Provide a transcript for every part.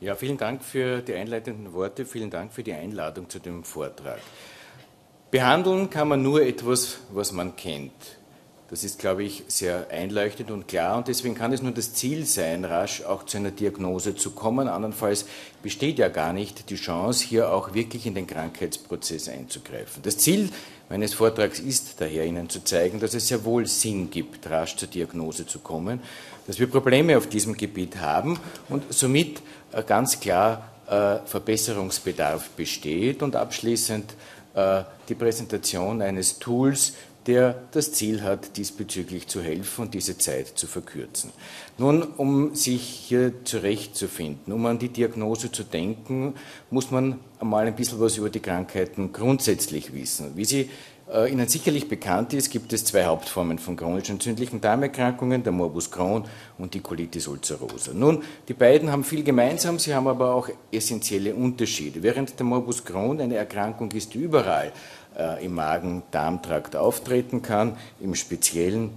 Ja, vielen Dank für die einleitenden Worte, vielen Dank für die Einladung zu dem Vortrag. Behandeln kann man nur etwas, was man kennt. Das ist, glaube ich, sehr einleuchtend und klar und deswegen kann es nur das Ziel sein, rasch auch zu einer Diagnose zu kommen. Andernfalls besteht ja gar nicht die Chance, hier auch wirklich in den Krankheitsprozess einzugreifen. Das Ziel meines Vortrags ist daher, Ihnen zu zeigen, dass es sehr wohl Sinn gibt, rasch zur Diagnose zu kommen, dass wir Probleme auf diesem Gebiet haben und somit äh, ganz klar äh, Verbesserungsbedarf besteht und abschließend äh, die Präsentation eines Tools, der das Ziel hat, diesbezüglich zu helfen und diese Zeit zu verkürzen. Nun, um sich hier zurechtzufinden, um an die Diagnose zu denken, muss man einmal ein bisschen was über die Krankheiten grundsätzlich wissen. Wie Sie äh, Ihnen sicherlich bekannt ist, gibt es zwei Hauptformen von chronisch entzündlichen Darmerkrankungen, der Morbus Crohn und die Colitis ulcerosa. Nun, die beiden haben viel gemeinsam, sie haben aber auch essentielle Unterschiede. Während der Morbus Crohn eine Erkrankung ist, die überall äh, im Magen-Darm-Trakt auftreten kann. Im Speziellen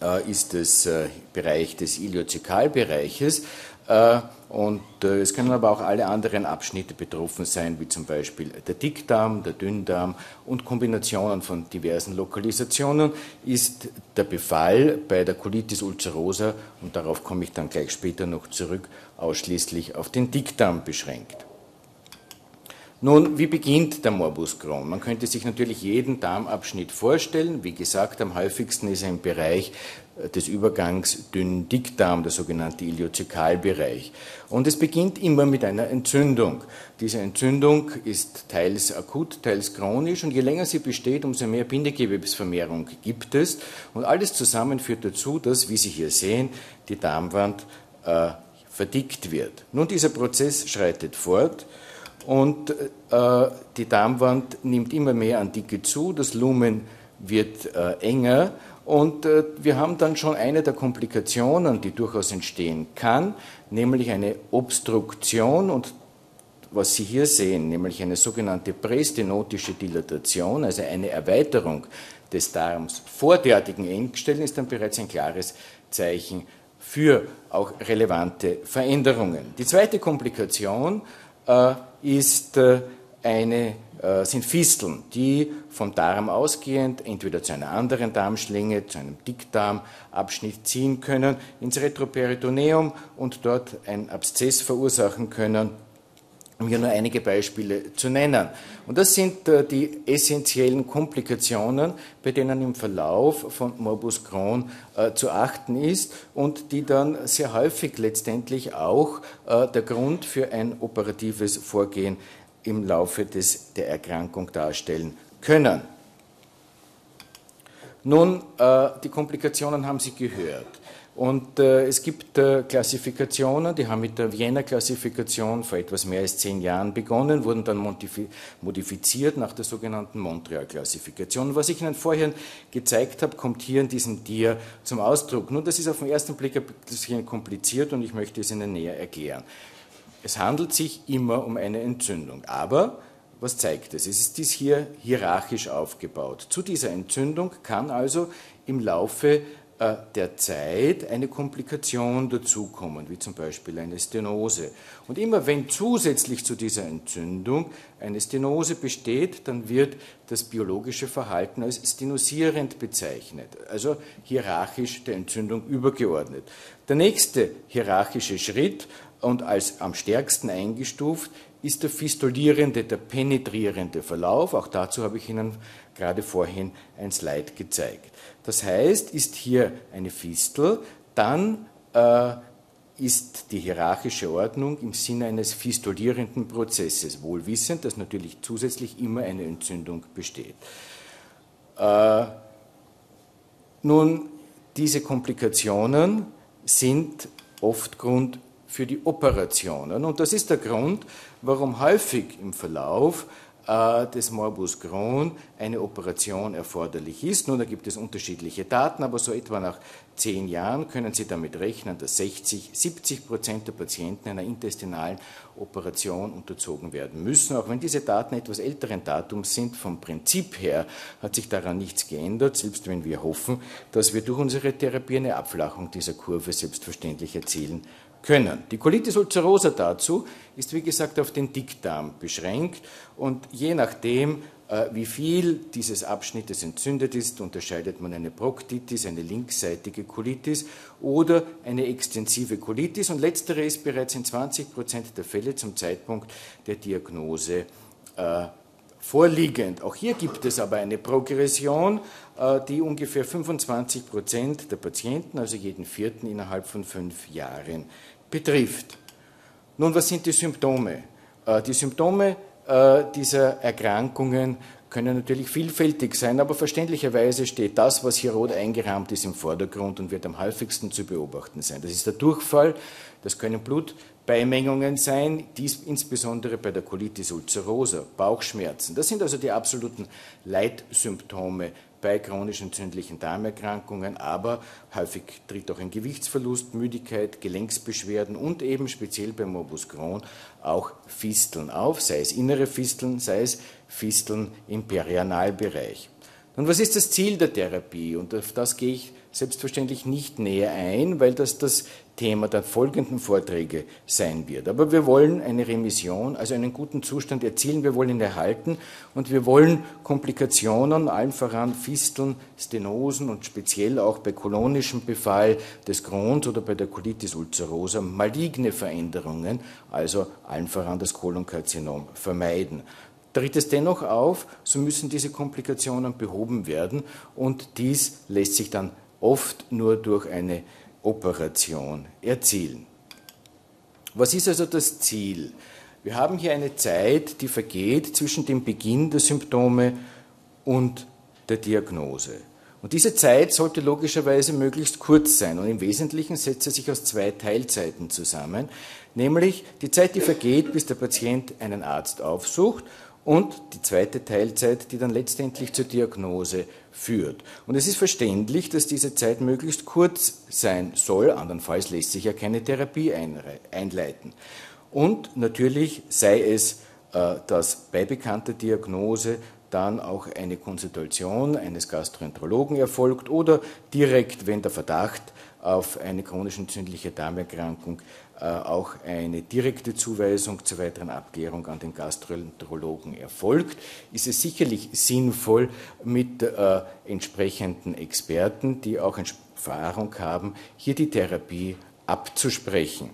äh, ist es äh, Bereich des Iliozekalbereiches. Äh, und äh, es können aber auch alle anderen Abschnitte betroffen sein, wie zum Beispiel der Dickdarm, der Dünndarm und Kombinationen von diversen Lokalisationen ist der Befall bei der Colitis ulcerosa, und darauf komme ich dann gleich später noch zurück, ausschließlich auf den Dickdarm beschränkt. Nun, wie beginnt der Morbus Crohn? Man könnte sich natürlich jeden Darmabschnitt vorstellen. Wie gesagt, am häufigsten ist er im Bereich äh, des Übergangs Dünn-Dickdarm, der sogenannte Iliozekalbereich. Und es beginnt immer mit einer Entzündung. Diese Entzündung ist teils akut, teils chronisch und je länger sie besteht, umso mehr Bindegewebsvermehrung gibt es. Und alles zusammen führt dazu, dass, wie Sie hier sehen, die Darmwand äh, verdickt wird. Nun, dieser Prozess schreitet fort und äh, die Darmwand nimmt immer mehr an Dicke zu, das Lumen wird äh, enger und äh, wir haben dann schon eine der Komplikationen, die durchaus entstehen kann, nämlich eine Obstruktion und was Sie hier sehen, nämlich eine sogenannte prästenotische Dilatation, also eine Erweiterung des Darms vor derartigen Engstellen, ist dann bereits ein klares Zeichen für auch relevante Veränderungen. Die zweite Komplikation ist äh, eine, äh, sind Fisteln, die vom Darm ausgehend entweder zu einer anderen Darmschlinge, zu einem Dickdarmabschnitt ziehen können, ins Retroperitoneum und dort ein Abszess verursachen können um hier nur einige Beispiele zu nennen. Und das sind äh, die essentiellen Komplikationen, bei denen im Verlauf von Morbus Crohn äh, zu achten ist und die dann sehr häufig letztendlich auch äh, der Grund für ein operatives Vorgehen im Laufe des, der Erkrankung darstellen können. Nun, die Komplikationen haben Sie gehört. Und äh, es gibt äh, Klassifikationen, die haben mit der Wiener Klassifikation vor etwas mehr als zehn Jahren begonnen, wurden dann modifiziert nach der sogenannten Montreal-Klassifikation. Was ich Ihnen vorher gezeigt habe, kommt hier in diesem Dia zum Ausdruck. Nun, das ist auf den ersten Blick ein bisschen kompliziert und ich möchte es Ihnen näher erklären. Es handelt sich immer um eine Entzündung, aber was zeigt es? Es ist dies hier hierarchisch aufgebaut. Zu dieser Entzündung kann also im Laufe der Zeit eine Komplikation dazukommen, wie zum Beispiel eine Stenose. Und immer wenn zusätzlich zu dieser Entzündung eine Stenose besteht, dann wird das biologische Verhalten als stenosierend bezeichnet, also hierarchisch der Entzündung übergeordnet. Der nächste hierarchische Schritt und als am stärksten eingestuft ist der fistulierende, der penetrierende Verlauf. Auch dazu habe ich Ihnen gerade vorhin ein Slide gezeigt. Das heißt, ist hier eine Fistel, dann äh, ist die hierarchische Ordnung im Sinne eines fistulierenden Prozesses, wohlwissend, dass natürlich zusätzlich immer eine Entzündung besteht. Äh, nun, diese Komplikationen sind oft Grund für die Operationen. Und das ist der Grund, warum häufig im Verlauf des Morbus Crohn eine Operation erforderlich ist. Nun, da gibt es unterschiedliche Daten, aber so etwa nach zehn Jahren können Sie damit rechnen, dass 60, 70 Prozent der Patienten einer intestinalen Operation unterzogen werden müssen. Auch wenn diese Daten etwas älteren Datums sind, vom Prinzip her hat sich daran nichts geändert, selbst wenn wir hoffen, dass wir durch unsere Therapie eine Abflachung dieser Kurve selbstverständlich erzielen können. Die Colitis ulcerosa dazu ist, wie gesagt, auf den Dickdarm beschränkt und je nachdem, wie viel dieses Abschnittes entzündet ist, unterscheidet man eine Proktitis, eine linksseitige Colitis oder eine extensive Colitis und letztere ist bereits in 20 Prozent der Fälle zum Zeitpunkt der Diagnose äh, vorliegend. Auch hier gibt es aber eine Progression, äh, die ungefähr 25 Prozent der Patienten, also jeden vierten innerhalb von fünf Jahren, betrifft. Nun, was sind die Symptome? Äh, die Symptome äh, dieser Erkrankungen können natürlich vielfältig sein, aber verständlicherweise steht das, was hier rot eingerahmt ist, im Vordergrund und wird am häufigsten zu beobachten sein. Das ist der Durchfall, das können Blutbeimengungen sein, dies insbesondere bei der Colitis ulcerosa, Bauchschmerzen. Das sind also die absoluten Leitsymptome bei chronisch entzündlichen Darmerkrankungen, aber häufig tritt auch ein Gewichtsverlust, Müdigkeit, Gelenksbeschwerden und eben speziell bei Morbus Crohn auch Fisteln auf, sei es innere Fisteln, sei es Fisteln im Perianalbereich. Und was ist das Ziel der Therapie? Und auf das gehe ich selbstverständlich nicht näher ein, weil das das Thema der folgenden Vorträge sein wird. Aber wir wollen eine Remission, also einen guten Zustand erzielen, wir wollen ihn erhalten und wir wollen Komplikationen, allen voran Fisteln, Stenosen und speziell auch bei kolonischem Befall des Crohns oder bei der Colitis ulcerosa maligne Veränderungen, also allen voran das Kolonkarzinom, vermeiden. Tritt es dennoch auf, so müssen diese Komplikationen behoben werden und dies lässt sich dann oft nur durch eine Operation erzielen. Was ist also das Ziel? Wir haben hier eine Zeit, die vergeht zwischen dem Beginn der Symptome und der Diagnose. Und diese Zeit sollte logischerweise möglichst kurz sein. Und im Wesentlichen setzt sie sich aus zwei Teilzeiten zusammen, nämlich die Zeit, die vergeht, bis der Patient einen Arzt aufsucht und die zweite Teilzeit, die dann letztendlich zur Diagnose führt. Und es ist verständlich, dass diese Zeit möglichst kurz sein soll, andernfalls lässt sich ja keine Therapie einleiten. Und natürlich sei es, äh, dass bei bekannter Diagnose dann auch eine Konsultation eines Gastroenterologen erfolgt oder direkt, wenn der Verdacht auf eine chronisch entzündliche Darmerkrankung auch eine direkte Zuweisung zur weiteren Abklärung an den Gastroenterologen erfolgt, ist es sicherlich sinnvoll, mit äh, entsprechenden Experten, die auch Erfahrung haben, hier die Therapie abzusprechen.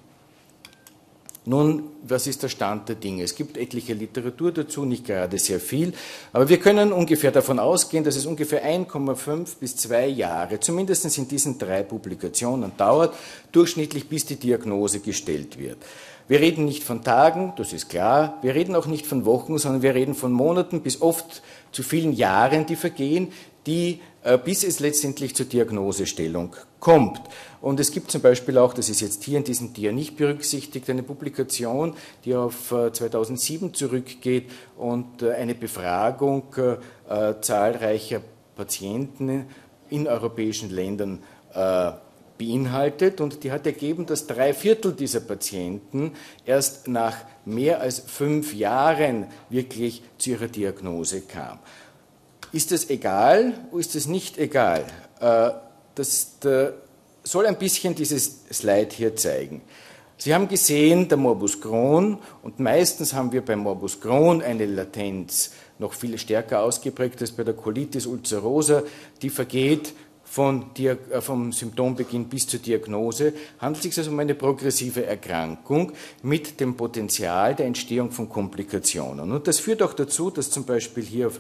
Nun, was ist der Stand der Dinge? Es gibt etliche Literatur dazu, nicht gerade sehr viel, aber wir können ungefähr davon ausgehen, dass es ungefähr 1,5 bis 2 Jahre, zumindest in diesen drei Publikationen, dauert, durchschnittlich bis die Diagnose gestellt wird. Wir reden nicht von Tagen, das ist klar, wir reden auch nicht von Wochen, sondern wir reden von Monaten bis oft zu vielen Jahren, die vergehen, die, äh, bis es letztendlich zur Diagnosestellung kommt. Und es gibt zum Beispiel auch, das ist jetzt hier in diesem Dia nicht berücksichtigt, eine Publikation, die auf 2007 äh, zurückgeht und äh, eine Befragung zahlreicher Patienten in europäischen Ländern beinhaltet und die hat ergeben, dass drei Viertel dieser Patienten erst nach mehr als fünf Jahren wirklich zu ihrer Diagnose kam. Ist das egal oder ist das nicht egal? Äh, das soll ein bisschen dieses Slide hier zeigen. Sie haben gesehen, der Morbus Crohn, und meistens haben wir beim Morbus Crohn eine Latenz noch viel stärker ausgeprägt als bei der Colitis ulcerosa, die vergeht von, äh, vom Symptombeginn bis zur Diagnose, handelt es sich also um eine progressive Erkrankung mit dem Potenzial der Entstehung von Komplikationen. Und das führt auch dazu, dass zum Beispiel hier auf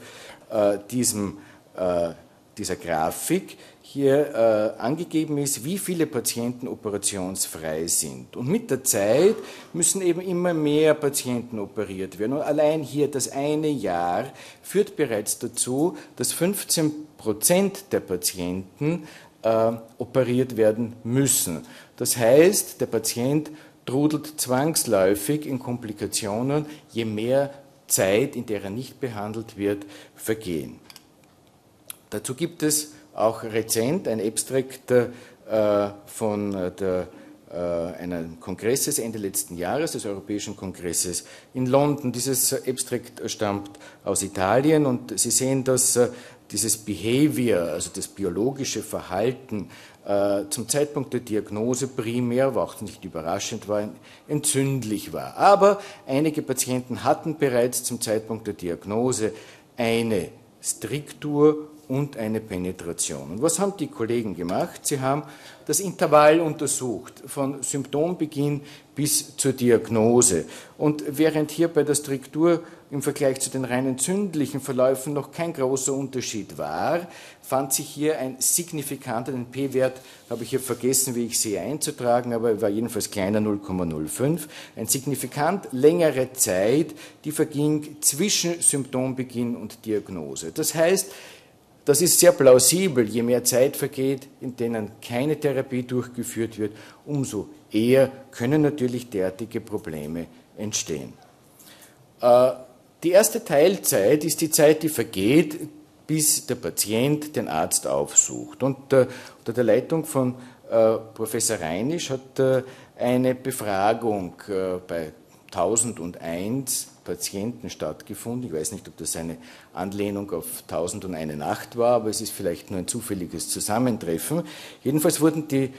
äh, diesem, äh, dieser Grafik hier äh, angegeben ist, wie viele Patienten operationsfrei sind. Und mit der Zeit müssen eben immer mehr Patienten operiert werden. Und allein hier das eine Jahr führt bereits dazu, dass 15 Prozent der Patienten äh, operiert werden müssen. Das heißt, der Patient trudelt zwangsläufig in Komplikationen, je mehr Zeit, in der er nicht behandelt wird, vergehen. Dazu gibt es auch rezent ein Abstract äh, von der, äh, einem Kongresses Ende letzten Jahres, des Europäischen Kongresses in London. Dieses Abstract stammt aus Italien und Sie sehen, dass äh, dieses Behavior, also das biologische Verhalten äh, zum Zeitpunkt der Diagnose primär, aber auch nicht überraschend war, entzündlich war. Aber einige Patienten hatten bereits zum Zeitpunkt der Diagnose eine Striktur und eine Penetration. Und was haben die Kollegen gemacht? Sie haben das Intervall untersucht, von Symptombeginn bis zur Diagnose. Und während hier bei der Struktur im Vergleich zu den rein entzündlichen Verläufen noch kein großer Unterschied war, fand sich hier ein signifikanter, den P-Wert habe ich hier vergessen, wie ich sehe, einzutragen, aber er war jedenfalls kleiner 0,05, ein signifikant längere Zeit, die verging zwischen Symptombeginn und Diagnose. Das heißt, das ist sehr plausibel. Je mehr Zeit vergeht, in denen keine Therapie durchgeführt wird, umso eher können natürlich derartige Probleme entstehen. Äh, die erste Teilzeit ist die Zeit, die vergeht, bis der Patient den Arzt aufsucht. Und äh, unter der Leitung von äh, Professor Reinisch hat eine Befragung bei 1001 Patienten stattgefunden. Ich weiß nicht, ob das eine Anlehnung auf 1001 Nacht war, aber es ist vielleicht nur ein zufälliges Zusammentreffen. Jedenfalls wurden, die,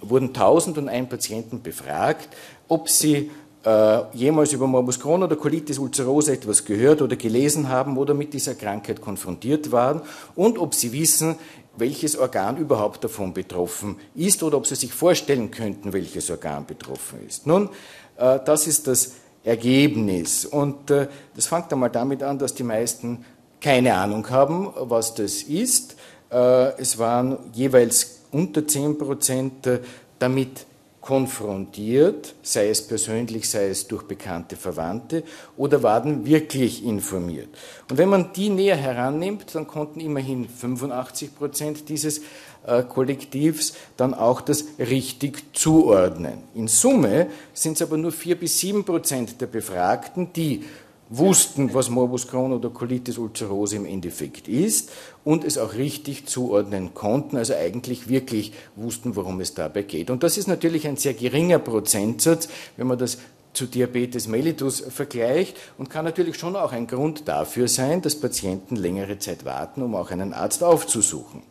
wurden 1001 Patienten befragt, ob sie äh, jemals über Morbus Crohn oder Colitis ulcerosa etwas gehört oder gelesen haben oder mit dieser Krankheit konfrontiert waren und ob sie wissen, welches Organ überhaupt davon betroffen ist oder ob sie sich vorstellen könnten, welches Organ betroffen ist. Nun, äh, das ist das Ergebnis. Und äh, das fängt einmal damit an, dass die meisten keine Ahnung haben, was das ist. Äh, es waren jeweils unter 10 Prozent äh, damit konfrontiert, sei es persönlich, sei es durch bekannte Verwandte, oder waren wirklich informiert. Und wenn man die näher herannimmt, dann konnten immerhin 85 Prozent dieses äh, Kollektivs dann auch das richtig zuordnen. In Summe sind es aber nur vier bis sieben Prozent der Befragten, die wussten, was Morbus Crohn oder Colitis ulcerosa im Endeffekt ist und es auch richtig zuordnen konnten, also eigentlich wirklich wussten, worum es dabei geht. Und das ist natürlich ein sehr geringer Prozentsatz, wenn man das zu Diabetes mellitus vergleicht und kann natürlich schon auch ein Grund dafür sein, dass Patienten längere Zeit warten, um auch einen Arzt aufzusuchen.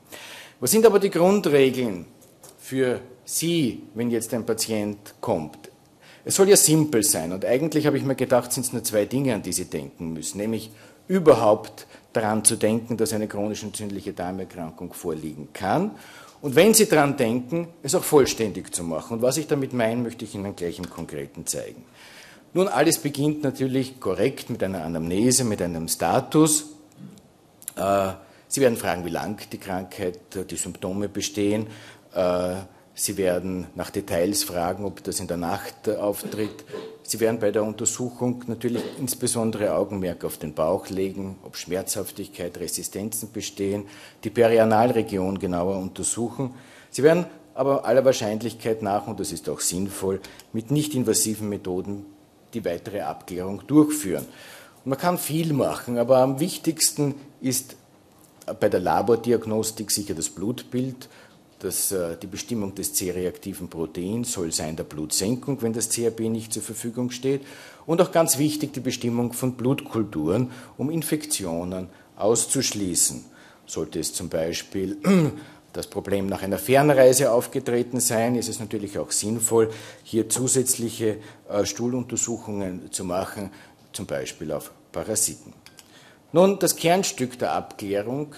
Was sind aber die Grundregeln für Sie, wenn jetzt ein Patient kommt? Es soll ja simpel sein und eigentlich habe ich mir gedacht, sind es nur zwei Dinge, an die Sie denken müssen, nämlich überhaupt daran zu denken, dass eine chronisch entzündliche Darmerkrankung vorliegen kann und wenn Sie daran denken, es auch vollständig zu machen. Und was ich damit meine, möchte ich Ihnen gleich im Konkreten zeigen. Nun, alles beginnt natürlich korrekt mit einer Anamnese, mit einem Status. Äh, Sie werden fragen, wie lang die Krankheit, die Symptome bestehen. Sie werden nach Details fragen, ob das in der Nacht auftritt. Sie werden bei der Untersuchung natürlich insbesondere Augenmerk auf den Bauch legen, ob Schmerzhaftigkeit, Resistenzen bestehen, die Perianalregion genauer untersuchen. Sie werden aber aller Wahrscheinlichkeit nach, und das ist auch sinnvoll, mit nicht invasiven Methoden die weitere Abklärung durchführen. Und man kann viel machen, aber am wichtigsten ist bei der Labordiagnostik sicher das Blutbild. Das, äh, die Bestimmung des C-reaktiven Proteins soll sein der Blutsenkung, wenn das CRP nicht zur Verfügung steht. Und auch ganz wichtig die Bestimmung von Blutkulturen, um Infektionen auszuschließen. Sollte es zum Beispiel das Problem nach einer Fernreise aufgetreten sein, ist es natürlich auch sinnvoll, hier zusätzliche äh, Stuhluntersuchungen zu machen, zum Beispiel auf Parasiten. Nun, das Kernstück der Abklärung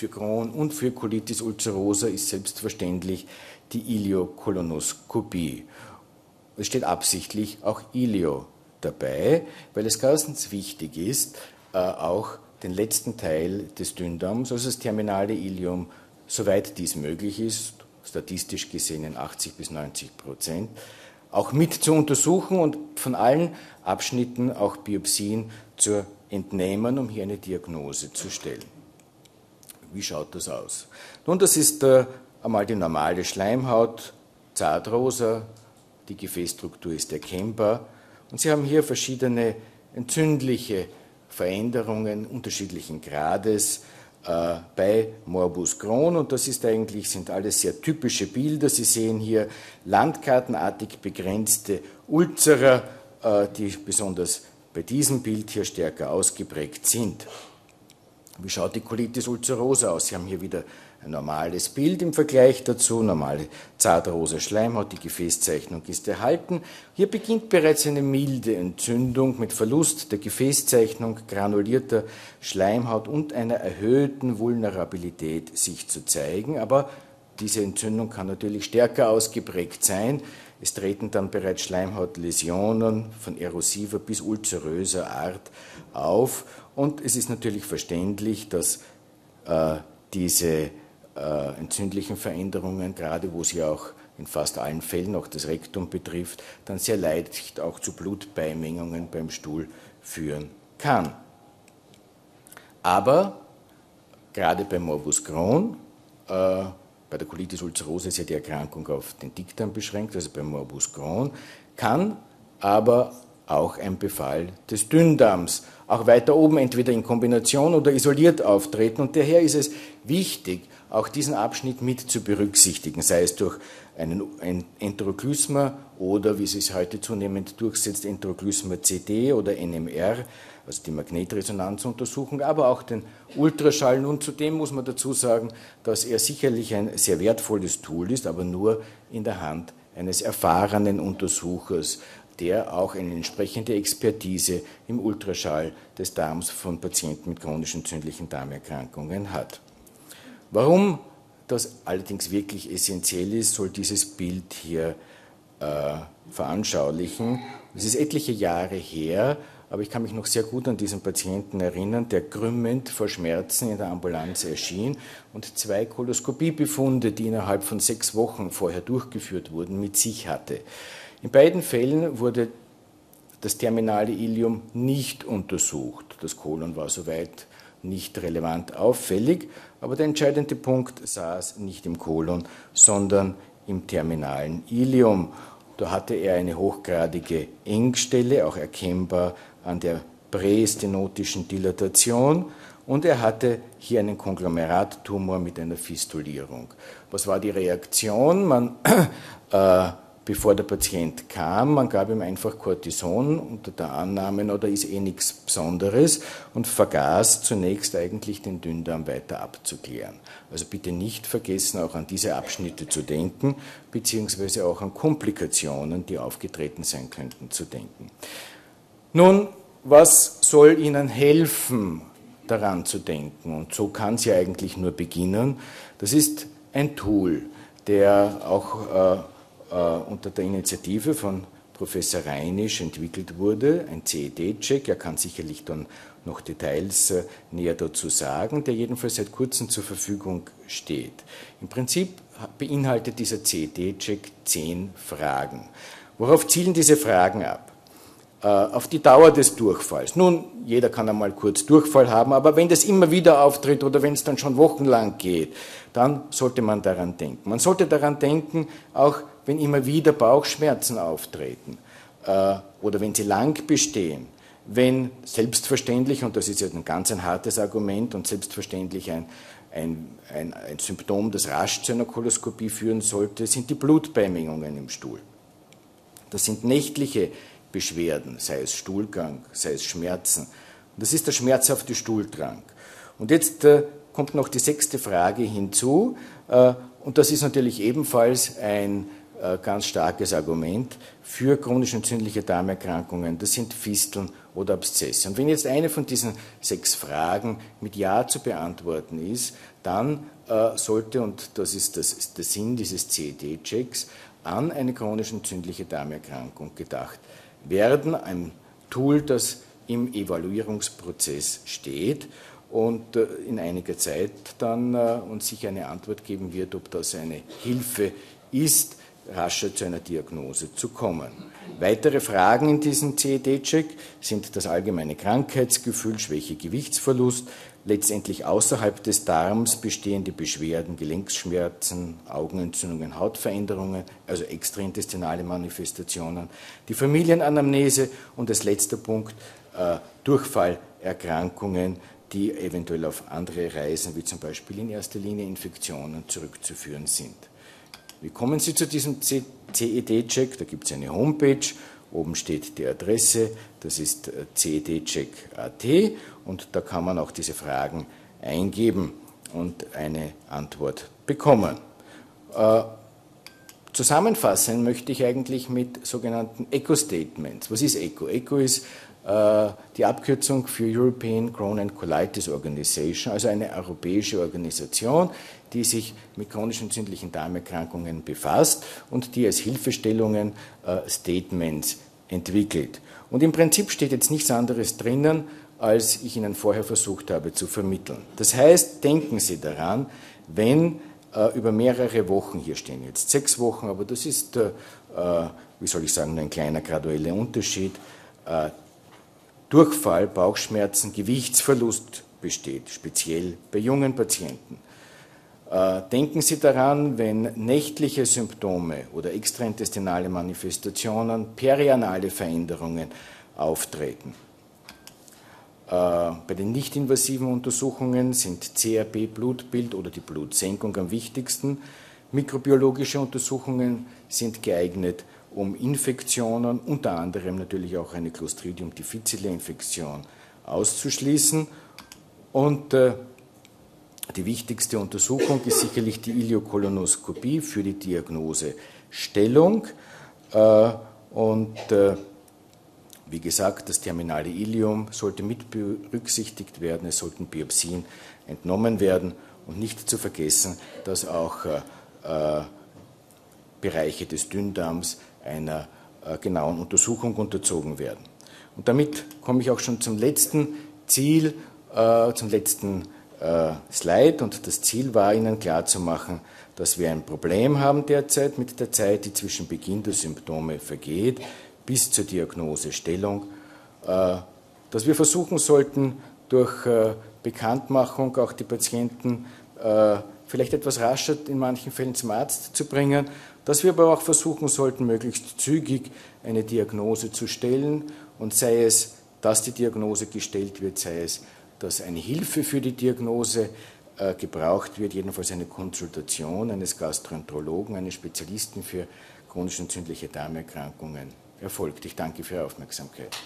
für Crohn und für Colitis ulcerosa ist selbstverständlich die Iliokolonoskopie. Es steht absichtlich auch Ilio dabei, weil es ganz wichtig ist, äh, auch den letzten Teil des Dünndarms, also das terminale Ilium, soweit dies möglich ist, statistisch gesehen in 80 bis 90 Prozent, auch mit zu untersuchen und von allen Abschnitten auch Biopsien zur entnehmen, um hier eine Diagnose zu stellen. Wie schaut das aus? Nun, das ist äh, einmal die normale Schleimhaut, zartrosa, die Gefäßstruktur ist erkennbar und Sie haben hier verschiedene entzündliche Veränderungen unterschiedlichen Grades äh, bei Morbus Crohn und das ist eigentlich, sind alles sehr typische Bilder. Sie sehen hier landkartenartig begrenzte Ulzerer, äh, die besonders bei diesem Bild hier stärker ausgeprägt sind. Wie schaut die Colitis ulcerosa aus? Sie haben hier wieder ein normales Bild im Vergleich dazu, normale zartrosa Schleimhaut, die Gefäßzeichnung ist erhalten. Hier beginnt bereits eine milde Entzündung mit Verlust der Gefäßzeichnung, granulierter Schleimhaut und einer erhöhten Vulnerabilität sich zu zeigen, aber diese Entzündung kann natürlich stärker ausgeprägt sein. Es treten dann bereits Schleimhautläsionen von erosiver bis ulceröser Art auf. Und es ist natürlich verständlich, dass äh, diese äh, entzündlichen Veränderungen, gerade wo sie auch in fast allen Fällen auch das Rektum betrifft, dann sehr leicht auch zu Blutbeimengungen beim Stuhl führen kann. Aber gerade bei Morbus Crohn äh, bei der Colitis ulcerosa ist ja die Erkrankung auf den Dickdarm beschränkt, also beim Morbus Crohn, kann aber auch ein Befall des Dünndarms auch weiter oben entweder in Kombination oder isoliert auftreten. Und daher ist es wichtig, auch diesen Abschnitt mit zu berücksichtigen, sei es durch einen Enteroklysma oder, wie es sich heute zunehmend durchsetzt, Enteroklysma CD oder NMR, also die Magnetresonanzuntersuchung, aber auch den Ultraschall. Und zudem muss man dazu sagen, dass er sicherlich ein sehr wertvolles Tool ist, aber nur in der Hand eines erfahrenen Untersuchers, der auch eine entsprechende Expertise im Ultraschall des Darms von Patienten mit chronischen entzündlichen Darmerkrankungen hat. Warum das allerdings wirklich essentiell ist, soll dieses Bild hier äh, veranschaulichen. Es ist etliche Jahre her, aber ich kann mich noch sehr gut an diesen Patienten erinnern, der krümmend vor Schmerzen in der Ambulanz erschien und zwei Koloskopiebefunde, die innerhalb von sechs Wochen vorher durchgeführt wurden, mit sich hatte. In beiden Fällen wurde das terminale Ilium nicht untersucht. Das Kolon war soweit nicht relevant auffällig, aber der entscheidende Punkt saß nicht im Kolon, sondern im terminalen Ilium. Da hatte er eine hochgradige Engstelle, auch erkennbar an der prästenotischen Dilatation und er hatte hier einen Konglomerattumor mit einer Fistulierung. Was war die Reaktion? Man, äh, bevor der Patient kam, man gab ihm einfach Cortison unter der Annahme, da ist eh nichts Besonderes und vergaß zunächst eigentlich den Dünndarm weiter abzuklären. Also bitte nicht vergessen, auch an diese Abschnitte zu denken, beziehungsweise auch an Komplikationen, die aufgetreten sein könnten, zu denken. Nun, was soll Ihnen helfen, daran zu denken? Und so kann es ja eigentlich nur beginnen. Das ist ein Tool, der auch äh, unter der Initiative von Professor Reinisch entwickelt wurde, ein CED-Check. Er kann sicherlich dann noch Details äh, näher dazu sagen, der jedenfalls seit kurzem zur Verfügung steht. Im Prinzip beinhaltet dieser CED-Check zehn Fragen. Worauf zielen diese Fragen ab? Äh, auf die Dauer des Durchfalls. Nun, jeder kann einmal kurz Durchfall haben, aber wenn das immer wieder auftritt oder wenn es dann schon wochenlang geht, dann sollte man daran denken. Man sollte daran denken, auch wenn immer wieder Bauchschmerzen auftreten äh, oder wenn sie lang bestehen, wenn selbstverständlich, und das ist jetzt ein ganz ein hartes Argument und selbstverständlich ein, ein, ein, ein Symptom, das rasch zu einer Koloskopie führen sollte, sind die Blutbeimengungen im Stuhl. Das sind nächtliche Beschwerden, sei es Stuhlgang, sei es Schmerzen. Und das ist der schmerzhafte Stuhldrang. Und jetzt äh, kommt noch die sechste Frage hinzu, äh, und das ist natürlich ebenfalls ein ganz starkes Argument für chronisch entzündliche Darmerkrankungen. Das sind Fisteln oder Abszesse. Und wenn jetzt eine von diesen sechs Fragen mit Ja zu beantworten ist, dann äh, sollte, und das ist das, der Sinn dieses CED-Checks, an eine chronisch entzündliche Darmerkrankung gedacht werden, ein Tool, das im Evaluierungsprozess steht und äh, in einiger Zeit dann äh, uns sicher eine Antwort geben wird, ob das eine Hilfe ist, rascher zu einer Diagnose zu kommen. Weitere Fragen in diesem CED-Check sind das allgemeine Krankheitsgefühl, Schwäche, Gewichtsverlust, letztendlich außerhalb des Darms bestehende Beschwerden, Gelenkschmerzen, Augenentzündungen, Hautveränderungen, also extraintestinale Manifestationen, die Familienanamnese und als letzter Punkt äh, Durchfallerkrankungen, die eventuell auf andere Reisen, wie zum Beispiel in erster Linie Infektionen, zurückzuführen sind. Wie kommen Sie zu diesem CED-Check? Da gibt es eine Homepage, oben steht die Adresse, das ist äh, cedcheck.at und da kann man auch diese Fragen eingeben. und eine Antwort bekommen. Äh, zusammenfassen möchte ich eigentlich mit sogenannten Eco-Statements. Was ist ECO? ECO ist die Abkürzung für European Crohn and Colitis Organization, also eine europäische Organisation, die sich mit chronisch entzündlichen Darmerkrankungen befasst und die als Hilfestellungen äh, Statements entwickelt. Und im Prinzip steht jetzt nichts anderes drinnen, als ich Ihnen vorher versucht habe zu vermitteln. Das heißt, denken Sie daran, wenn äh, über mehrere Wochen, hier stehen jetzt sechs Wochen, aber das ist, äh, wie soll ich sagen, ein kleiner gradueller Unterschied, äh, Durchfall, Bauchschmerzen, Gewichtsverlust besteht, speziell bei jungen Patienten. Äh, denken Sie daran, wenn nächtliche Symptome oder extraintestinale Manifestationen, perianale Veränderungen auftreten. Äh, bei den nicht-invasiven Untersuchungen sind CRP, Blutbild oder die Blutsenkung am wichtigsten. Mikrobiologische Untersuchungen sind geeignet, um Infektionen, unter anderem natürlich auch eine Clostridium difficile Infektion, auszuschließen. Und äh, die wichtigste Untersuchung ist sicherlich die Iliokolonoskopie für die Diagnosestellung. Äh, und äh, wie gesagt, das terminale Ilium sollte mit berücksichtigt werden. Es sollten Biopsien entnommen werden und nicht zu vergessen, dass auch äh, Bereiche des Dünndarms einer genauen Untersuchung unterzogen werden. Und damit komme ich auch schon zum letzten Ziel, zum letzten äh, Slide und das Ziel war Ihnen klarzumachen, dass wir ein Problem haben derzeit mit der Zeit, die zwischen Beginn der Symptome vergeht bis zur Diagnosestellung, äh, dass wir versuchen sollten, durch äh, Bekanntmachung auch die Patienten vielleicht etwas rascher in manchen Fällen zum Arzt zu bringen, dass wir aber auch versuchen sollten, möglichst zügig eine Diagnose zu stellen und sei es, dass die Diagnose gestellt wird, sei es, dass eine Hilfe für die Diagnose äh, gebraucht wird, jedenfalls eine Konsultation eines Gastroenterologen, eines Spezialisten für chronisch entzündliche Darmerkrankungen erfolgt. Ich danke für Ihre Aufmerksamkeit.